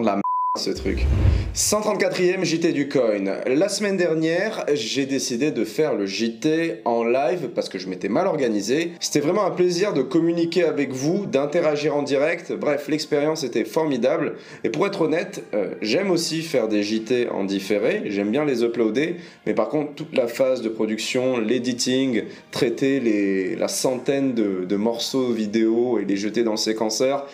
De la ce truc. 134e JT du coin. La semaine dernière, j'ai décidé de faire le JT en live parce que je m'étais mal organisé. C'était vraiment un plaisir de communiquer avec vous, d'interagir en direct. Bref, l'expérience était formidable. Et pour être honnête, euh, j'aime aussi faire des JT en différé. J'aime bien les uploader. Mais par contre, toute la phase de production, l'editing, traiter les, la centaine de, de morceaux vidéo et les jeter dans le séquenceur,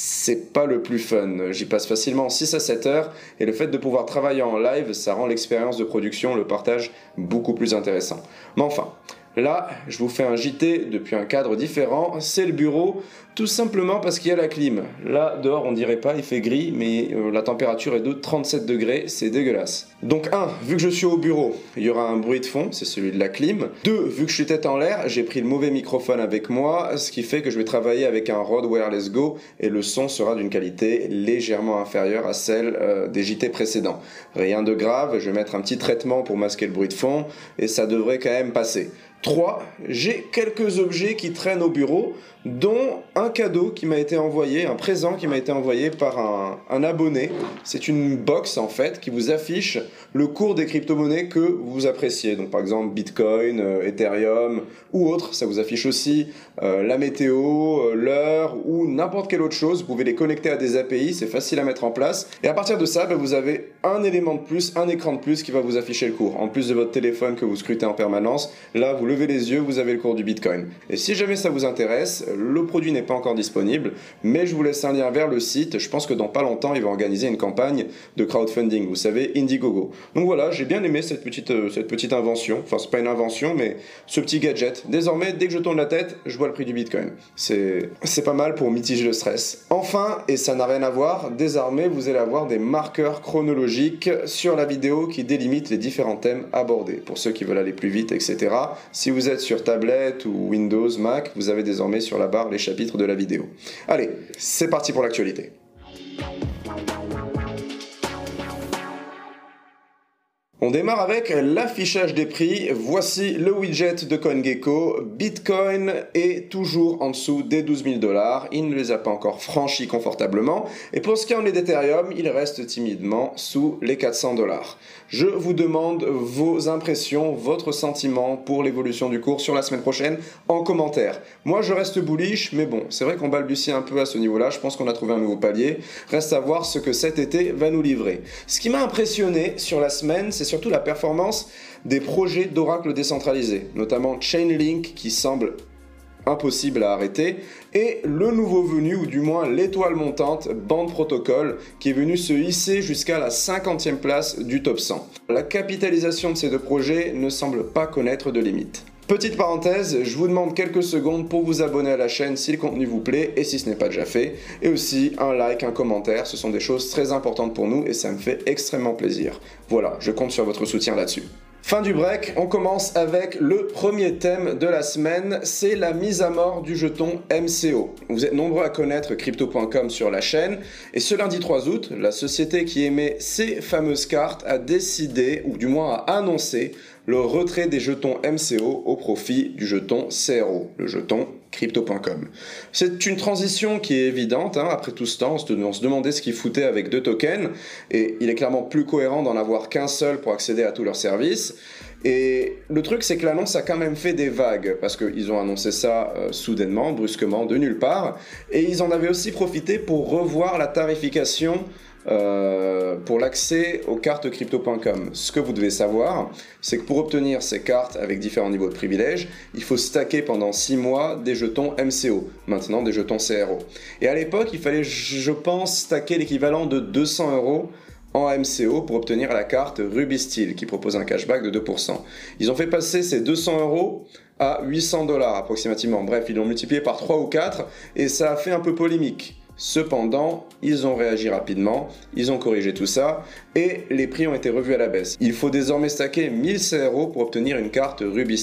c'est pas le plus fun. J'y passe facilement 6 à 7 heures et le fait de pouvoir travailler en live, ça rend l'expérience de production, le partage beaucoup plus intéressant. Mais enfin, Là, je vous fais un JT depuis un cadre différent. C'est le bureau, tout simplement parce qu'il y a la clim. Là, dehors, on dirait pas, il fait gris, mais euh, la température est de 37 degrés, c'est dégueulasse. Donc, 1, vu que je suis au bureau, il y aura un bruit de fond, c'est celui de la clim. 2, vu que je suis tête en l'air, j'ai pris le mauvais microphone avec moi, ce qui fait que je vais travailler avec un Rode Wireless Go et le son sera d'une qualité légèrement inférieure à celle euh, des JT précédents. Rien de grave, je vais mettre un petit traitement pour masquer le bruit de fond et ça devrait quand même passer. 3. J'ai quelques objets qui traînent au bureau, dont un cadeau qui m'a été envoyé, un présent qui m'a été envoyé par un, abonné. C'est une box en fait qui vous affiche le cours des crypto-monnaies que vous appréciez. Donc par exemple Bitcoin, euh, Ethereum ou autre. Ça vous affiche aussi euh, la météo, euh, l'heure ou n'importe quelle autre chose. Vous pouvez les connecter à des API, c'est facile à mettre en place. Et à partir de ça, ben, vous avez un élément de plus, un écran de plus qui va vous afficher le cours. En plus de votre téléphone que vous scrutez en permanence, là vous levez les yeux, vous avez le cours du Bitcoin. Et si jamais ça vous intéresse, le produit n'est pas encore disponible, mais je vous laisse un lien vers le site. Je pense que dans pas longtemps, il va organiser une campagne de crowdfunding, vous savez, Indiegogo. Donc voilà, j'ai bien aimé cette petite, euh, cette petite invention. Enfin, c'est pas une invention, mais ce petit gadget. Désormais, dès que je tourne la tête, je vois le prix du Bitcoin. C'est, c'est pas mal pour mitiger le stress. Enfin, et ça n'a rien à voir, désormais, vous allez avoir des marqueurs chronologiques sur la vidéo qui délimitent les différents thèmes abordés. Pour ceux qui veulent aller plus vite, etc. Si vous êtes sur tablette ou Windows, Mac, vous avez désormais sur la barre les chapitres de la vidéo. Allez, c'est parti pour l'actualité. On démarre avec l'affichage des prix. Voici le widget de CoinGecko. Bitcoin est toujours en dessous des 12 000 dollars. Il ne les a pas encore franchis confortablement. Et pour ce qui en est d'Ethereum, il reste timidement sous les 400 dollars. Je vous demande vos impressions, votre sentiment pour l'évolution du cours sur la semaine prochaine en commentaire. Moi, je reste bullish, mais bon, c'est vrai qu'on balbutie un peu à ce niveau-là. Je pense qu'on a trouvé un nouveau palier. Reste à voir ce que cet été va nous livrer. Ce qui m'a impressionné sur la semaine, c'est surtout la performance des projets d'Oracle décentralisés, notamment Chainlink qui semble impossible à arrêter, et le nouveau venu, ou du moins l'étoile montante, Band Protocol, qui est venu se hisser jusqu'à la 50e place du top 100. La capitalisation de ces deux projets ne semble pas connaître de limite. Petite parenthèse, je vous demande quelques secondes pour vous abonner à la chaîne si le contenu vous plaît et si ce n'est pas déjà fait. Et aussi un like, un commentaire, ce sont des choses très importantes pour nous et ça me fait extrêmement plaisir. Voilà, je compte sur votre soutien là-dessus. Fin du break, on commence avec le premier thème de la semaine, c'est la mise à mort du jeton MCO. Vous êtes nombreux à connaître crypto.com sur la chaîne, et ce lundi 3 août, la société qui émet ces fameuses cartes a décidé, ou du moins a annoncé, le retrait des jetons MCO au profit du jeton CRO, le jeton crypto.com. C'est une transition qui est évidente, hein. après tout ce temps, on se demandait ce qu'ils foutaient avec deux tokens, et il est clairement plus cohérent d'en avoir qu'un seul pour accéder à tous leurs services. Et le truc, c'est que l'annonce a quand même fait des vagues, parce qu'ils ont annoncé ça euh, soudainement, brusquement, de nulle part, et ils en avaient aussi profité pour revoir la tarification euh, pour l'accès aux cartes crypto.com. Ce que vous devez savoir, c'est que pour obtenir ces cartes avec différents niveaux de privilèges, il faut stacker pendant 6 mois des jetons MCO, maintenant des jetons CRO. Et à l'époque, il fallait, je pense, stacker l'équivalent de 200 euros en MCO pour obtenir la carte Ruby Steel qui propose un cashback de 2%. Ils ont fait passer ces 200 euros à 800 dollars approximativement. Bref, ils l'ont multiplié par 3 ou 4 et ça a fait un peu polémique. Cependant, ils ont réagi rapidement, ils ont corrigé tout ça et les prix ont été revus à la baisse. Il faut désormais stacker 1000 CRO pour obtenir une carte Ruby.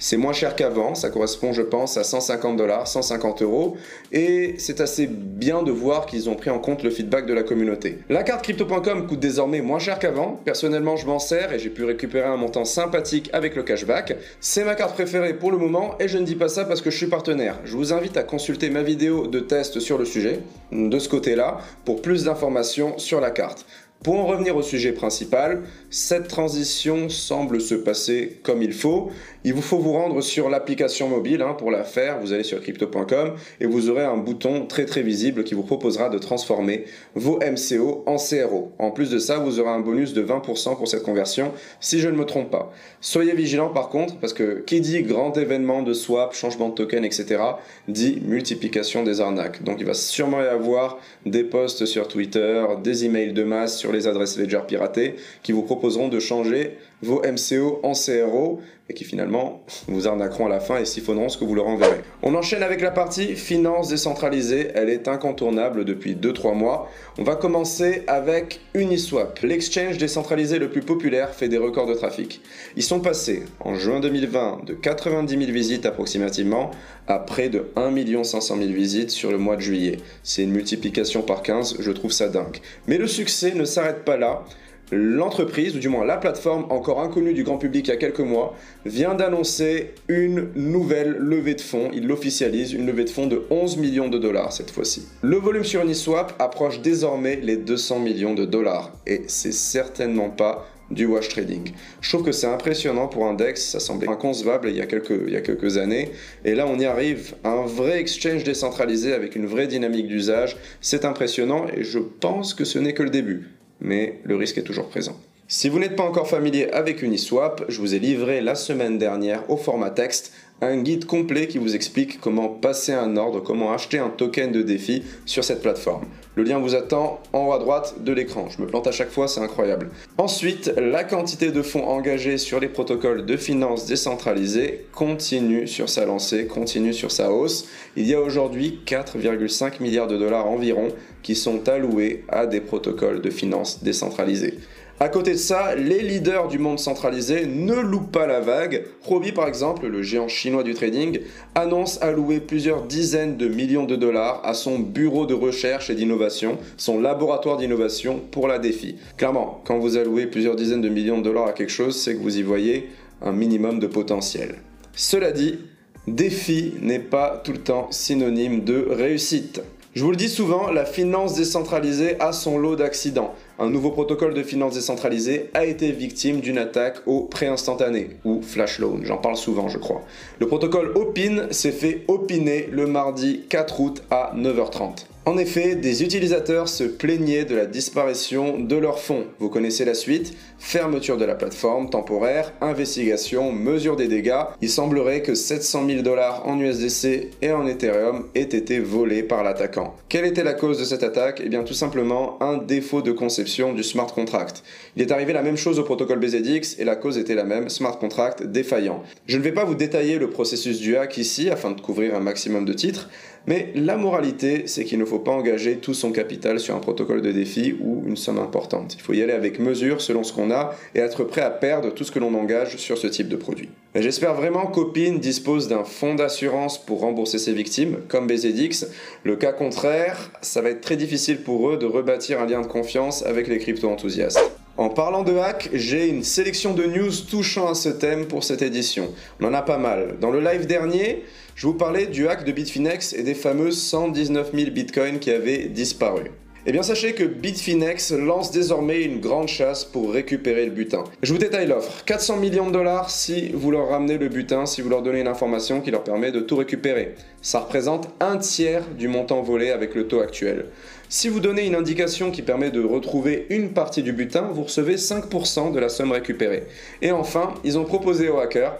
C'est moins cher qu'avant, ça correspond je pense à 150 dollars, 150 euros, et c'est assez bien de voir qu'ils ont pris en compte le feedback de la communauté. La carte crypto.com coûte désormais moins cher qu'avant, personnellement je m'en sers et j'ai pu récupérer un montant sympathique avec le cashback. C'est ma carte préférée pour le moment et je ne dis pas ça parce que je suis partenaire. Je vous invite à consulter ma vidéo de test sur le sujet, de ce côté-là, pour plus d'informations sur la carte. Pour en revenir au sujet principal, cette transition semble se passer comme il faut. Il vous faut vous rendre sur l'application mobile hein, pour la faire. Vous allez sur crypto.com et vous aurez un bouton très très visible qui vous proposera de transformer vos MCO en CRO. En plus de ça, vous aurez un bonus de 20% pour cette conversion si je ne me trompe pas. Soyez vigilant par contre parce que qui dit grand événement de swap, changement de token, etc., dit multiplication des arnaques. Donc il va sûrement y avoir des posts sur Twitter, des emails de masse les adresses Ledger piratées qui vous proposeront de changer vos MCO en CRO et qui finalement vous arnaqueront à la fin et siphonneront ce que vous leur enverrez. On enchaîne avec la partie finance décentralisée, elle est incontournable depuis 2-3 mois. On va commencer avec Uniswap. L'exchange décentralisé le plus populaire fait des records de trafic. Ils sont passés en juin 2020 de 90 000 visites approximativement à près de 1 500 000 visites sur le mois de juillet. C'est une multiplication par 15, je trouve ça dingue. Mais le succès ne s'arrête pas là l'entreprise, ou du moins la plateforme encore inconnue du grand public il y a quelques mois, vient d'annoncer une nouvelle levée de fonds. Il l'officialise, une levée de fonds de 11 millions de dollars cette fois-ci. Le volume sur Uniswap approche désormais les 200 millions de dollars et c'est certainement pas du wash trading. Je trouve que c'est impressionnant pour un DEX, ça semblait inconcevable il y, a quelques, il y a quelques années, et là on y arrive, un vrai exchange décentralisé avec une vraie dynamique d'usage, c'est impressionnant et je pense que ce n'est que le début mais le risque est toujours présent. Si vous n'êtes pas encore familier avec Uniswap, je vous ai livré la semaine dernière au format texte un guide complet qui vous explique comment passer un ordre, comment acheter un token de défi sur cette plateforme. Le lien vous attend en haut à droite de l'écran. Je me plante à chaque fois, c'est incroyable. Ensuite, la quantité de fonds engagés sur les protocoles de finances décentralisés continue sur sa lancée, continue sur sa hausse. Il y a aujourd'hui 4,5 milliards de dollars environ qui sont alloués à des protocoles de finances décentralisés. À côté de ça, les leaders du monde centralisé ne louent pas la vague. Huobi, par exemple, le géant chinois du trading, annonce allouer plusieurs dizaines de millions de dollars à son bureau de recherche et d'innovation, son laboratoire d'innovation pour la défi. Clairement, quand vous allouez plusieurs dizaines de millions de dollars à quelque chose, c'est que vous y voyez un minimum de potentiel. Cela dit, défi n'est pas tout le temps synonyme de réussite. Je vous le dis souvent, la finance décentralisée a son lot d'accidents. Un nouveau protocole de finance décentralisée a été victime d'une attaque au pré-instantané, ou flash loan, j'en parle souvent je crois. Le protocole OPIN s'est fait opiner le mardi 4 août à 9h30. En effet, des utilisateurs se plaignaient de la disparition de leurs fonds. Vous connaissez la suite Fermeture de la plateforme temporaire, investigation, mesure des dégâts. Il semblerait que 700 000 dollars en USDC et en Ethereum aient été volés par l'attaquant. Quelle était la cause de cette attaque? Eh bien tout simplement un défaut de conception du smart contract. Il est arrivé la même chose au protocole BZX et la cause était la même, smart contract défaillant. Je ne vais pas vous détailler le processus du hack ici afin de couvrir un maximum de titres, mais la moralité, c'est qu'il ne faut pas engager tout son capital sur un protocole de défi ou une somme importante. Il faut y aller avec mesure selon ce qu'on a et être prêt à perdre tout ce que l'on engage sur ce type de produit. J'espère vraiment qu'Opin dispose d'un fonds d'assurance pour rembourser ses victimes, comme BZX. Le cas contraire, ça va être très difficile pour eux de rebâtir un lien de confiance avec les crypto-enthousiastes. En parlant de hack, j'ai une sélection de news touchant à ce thème pour cette édition. On en a pas mal. Dans le live dernier, je vous parlais du hack de Bitfinex et des fameux 119 000 bitcoins qui avaient disparu. Eh bien sachez que Bitfinex lance désormais une grande chasse pour récupérer le butin. Je vous détaille l'offre. 400 millions de dollars si vous leur ramenez le butin, si vous leur donnez une information qui leur permet de tout récupérer. Ça représente un tiers du montant volé avec le taux actuel. Si vous donnez une indication qui permet de retrouver une partie du butin, vous recevez 5% de la somme récupérée. Et enfin, ils ont proposé aux hackers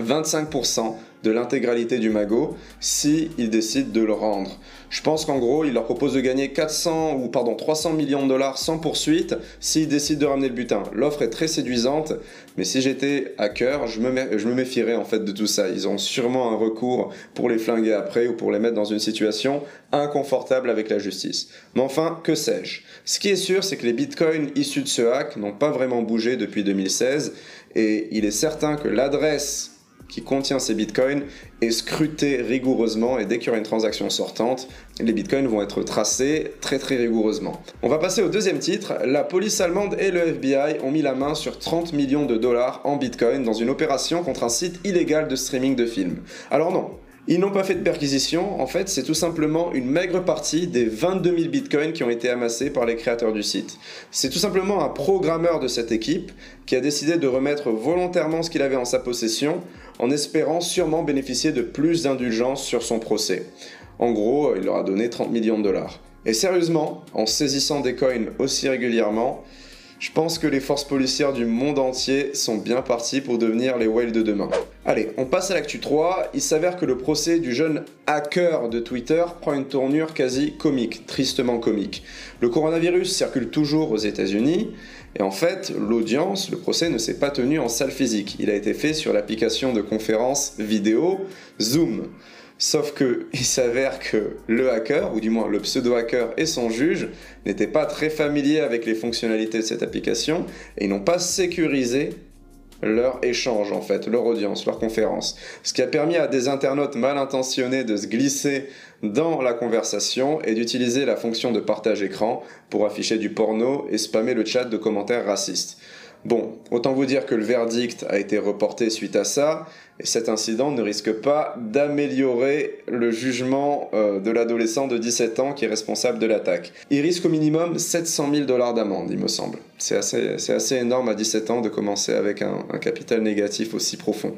25% de l'intégralité du magot si décident de le rendre. Je pense qu'en gros, il leur propose de gagner 400 ou pardon 300 millions de dollars sans poursuite s'ils décident de ramener le butin. L'offre est très séduisante, mais si j'étais hacker, je me, je me méfierais en fait de tout ça. Ils ont sûrement un recours pour les flinguer après ou pour les mettre dans une situation inconfortable avec la justice. Mais enfin, que sais-je? Ce qui est sûr, c'est que les bitcoins issus de ce hack n'ont pas vraiment bougé depuis 2016 et il est certain que l'adresse qui contient ces bitcoins est scruté rigoureusement et dès qu'il y aura une transaction sortante, les bitcoins vont être tracés très très rigoureusement. On va passer au deuxième titre. La police allemande et le FBI ont mis la main sur 30 millions de dollars en bitcoin dans une opération contre un site illégal de streaming de films. Alors non, ils n'ont pas fait de perquisition, en fait, c'est tout simplement une maigre partie des 22 000 bitcoins qui ont été amassés par les créateurs du site. C'est tout simplement un programmeur de cette équipe qui a décidé de remettre volontairement ce qu'il avait en sa possession en espérant sûrement bénéficier de plus d'indulgence sur son procès. En gros, il leur a donné 30 millions de dollars. Et sérieusement, en saisissant des coins aussi régulièrement, je pense que les forces policières du monde entier sont bien parties pour devenir les whales de demain. Allez, on passe à l'actu 3. Il s'avère que le procès du jeune hacker de Twitter prend une tournure quasi comique, tristement comique. Le coronavirus circule toujours aux États-Unis. Et en fait, l'audience, le procès ne s'est pas tenu en salle physique. Il a été fait sur l'application de conférence vidéo Zoom. Sauf que il s'avère que le hacker, ou du moins le pseudo-hacker et son juge, n'étaient pas très familiers avec les fonctionnalités de cette application et n'ont pas sécurisé leur échange en fait, leur audience, leur conférence. Ce qui a permis à des internautes mal intentionnés de se glisser dans la conversation et d'utiliser la fonction de partage écran pour afficher du porno et spammer le chat de commentaires racistes. Bon, autant vous dire que le verdict a été reporté suite à ça, et cet incident ne risque pas d'améliorer le jugement euh, de l'adolescent de 17 ans qui est responsable de l'attaque. Il risque au minimum 700 000 dollars d'amende, il me semble. C'est assez, énorme à 17 ans de commencer avec un, un capital négatif aussi profond.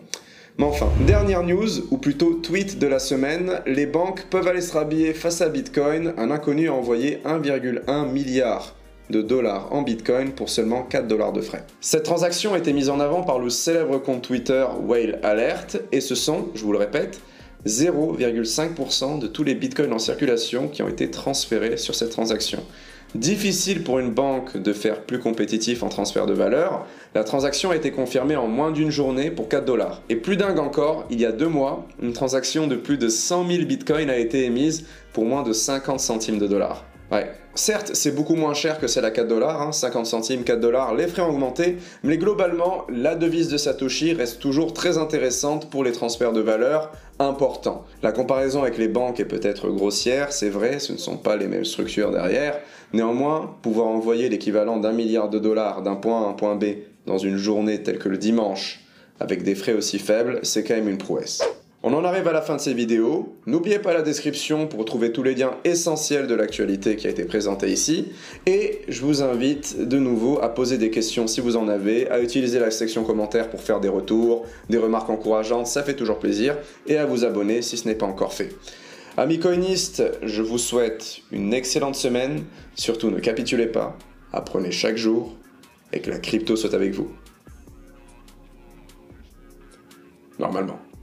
Mais enfin, dernière news, ou plutôt tweet de la semaine, les banques peuvent aller se rhabiller face à Bitcoin, un inconnu a envoyé 1,1 milliard de dollars en Bitcoin pour seulement 4 dollars de frais. Cette transaction a été mise en avant par le célèbre compte Twitter Whale Alert et ce sont, je vous le répète, 0,5% de tous les bitcoins en circulation qui ont été transférés sur cette transaction. Difficile pour une banque de faire plus compétitif en transfert de valeur, la transaction a été confirmée en moins d'une journée pour 4 dollars. Et plus dingue encore, il y a deux mois, une transaction de plus de 100 000 bitcoins a été émise pour moins de 50 centimes de dollars. Ouais. Certes, c'est beaucoup moins cher que celle à 4 dollars, 50 hein, centimes, 4 dollars, les frais ont augmenté, mais globalement, la devise de Satoshi reste toujours très intéressante pour les transferts de valeur importants. La comparaison avec les banques est peut-être grossière, c'est vrai, ce ne sont pas les mêmes structures derrière. Néanmoins, pouvoir envoyer l'équivalent d'un milliard de dollars d'un point A à un point B dans une journée telle que le dimanche, avec des frais aussi faibles, c'est quand même une prouesse. On en arrive à la fin de cette vidéo. N'oubliez pas la description pour trouver tous les liens essentiels de l'actualité qui a été présentée ici. Et je vous invite de nouveau à poser des questions si vous en avez, à utiliser la section commentaires pour faire des retours, des remarques encourageantes, ça fait toujours plaisir, et à vous abonner si ce n'est pas encore fait. Amis coinistes, je vous souhaite une excellente semaine. Surtout ne capitulez pas, apprenez chaque jour et que la crypto soit avec vous. Normalement.